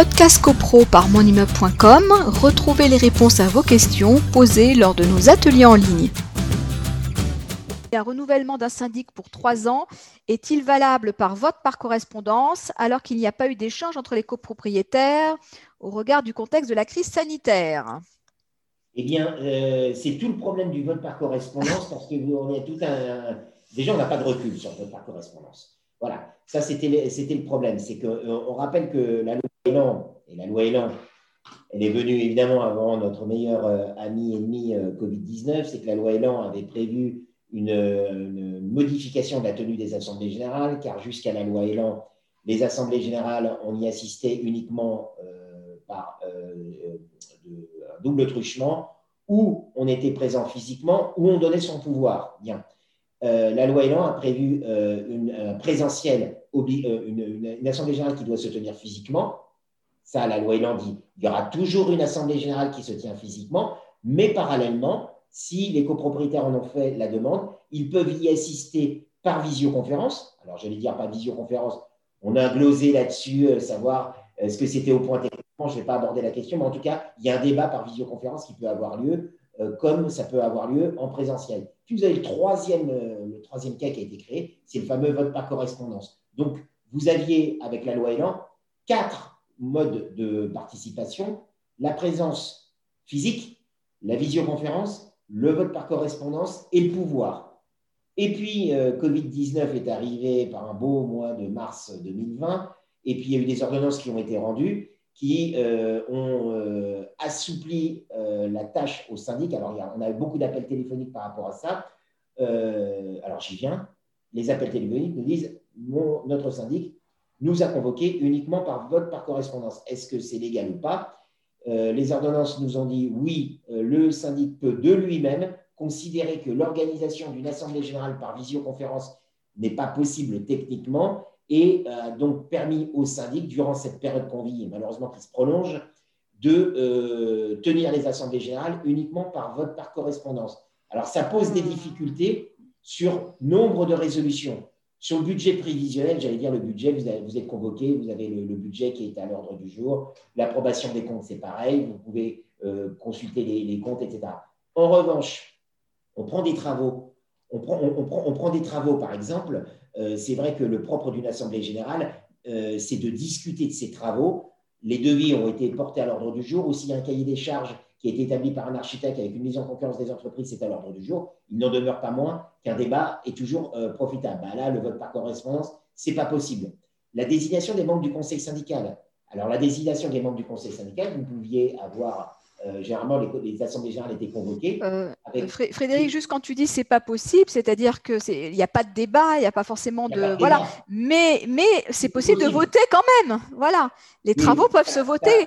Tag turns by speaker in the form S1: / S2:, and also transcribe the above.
S1: Podcast CoPro par monimmeuble.com, retrouvez les réponses à vos questions posées lors de nos ateliers en ligne. Un renouvellement d'un syndic pour trois ans est-il valable par vote par correspondance alors qu'il n'y a pas eu d'échange entre les copropriétaires au regard du contexte de la crise sanitaire?
S2: Eh bien, euh, c'est tout le problème du vote par correspondance parce que. Déjà, on n'a pas de recul sur le vote par correspondance. Voilà, ça c'était le problème. C'est qu'on euh, rappelle que la loi Et la loi Elan, elle est venue évidemment avant notre meilleur euh, ami ennemi Covid-19, c'est que la loi Elan avait prévu une, modification de la tenue des assemblées générales, car jusqu'à la loi Elan, les assemblées générales, on y assistait uniquement euh, par euh, un double truchement, où on était présent physiquement, où on donnait son pouvoir. Bien. Euh, la loi Elan a prévu une, une, assemblée générale qui doit se tenir physiquement. Ça, la loi Elan dit, il y aura toujours une assemblée générale qui se tient physiquement, mais parallèlement, si les copropriétaires en ont fait la demande, ils peuvent y assister par visioconférence. Alors, j'allais dire par visioconférence, on a glosé là-dessus, euh, savoir euh, est-ce que c'était au point techniquement, je ne vais pas aborder la question, mais en tout cas, il y a un débat par visioconférence qui peut avoir lieu, euh, comme ça peut avoir lieu en présentiel. Puis vous avez le troisième, le troisième cas qui a été créé, c'est le fameux vote par correspondance. Donc, vous aviez, avec la loi Elan, quatre modes de participation, la présence physique, la visioconférence, le vote par correspondance et le pouvoir. Et puis, euh, Covid-19 est arrivé par un beau mois de mars 2020, et puis il y a eu des ordonnances qui ont été rendues qui euh, ont euh, assoupli la tâche au syndic. Alors, on a eu beaucoup d'appels téléphoniques par rapport à ça. alors, j'y viens. Les appels téléphoniques nous disent notre syndic nous a convoqués uniquement par vote par correspondance. Est-ce que c'est légal ou pas? Euh, les ordonnances nous ont dit oui, euh, le syndic peut de lui-même considérer que l'organisation d'une assemblée générale par visioconférence n'est pas possible techniquement et donc permis au syndic, durant cette période qu'on vit malheureusement qui se prolonge, de euh, tenir les assemblées générales uniquement par vote par correspondance. Alors ça pose des difficultés sur nombre de résolutions. Sur le budget prévisionnel, j'allais dire le budget, vous, êtes convoqué, vous avez le, budget qui est à l'ordre du jour. L'approbation des comptes, c'est pareil, vous pouvez euh, consulter les, comptes, etc. En revanche, on prend des travaux. On prend, on, prend, on prend des travaux, par exemple. Euh, c'est vrai que le propre d'une assemblée générale, euh, c'est de discuter de ces travaux. Les devis ont été portés à l'ordre du jour. Aussi, un cahier des charges qui a été établi par un architecte avec une mise en concurrence des entreprises, c'est à l'ordre du jour. Il n'en demeure pas moins qu'un débat est toujours euh, profitable. Bah, là, le vote par correspondance, ce n'est pas possible. La désignation des membres du conseil syndical. Alors, la désignation des membres du conseil syndical, vous pouviez avoir euh, généralement, les, assemblées générales étaient convoquées. Euh,
S1: Frédéric, juste quand tu dis c'est pas possible, c'est-à-dire que il n'y a pas de débat, il n'y a pas forcément de, voilà, mais mais c'est possible, de voter quand même, voilà. Les travaux peuvent se voter.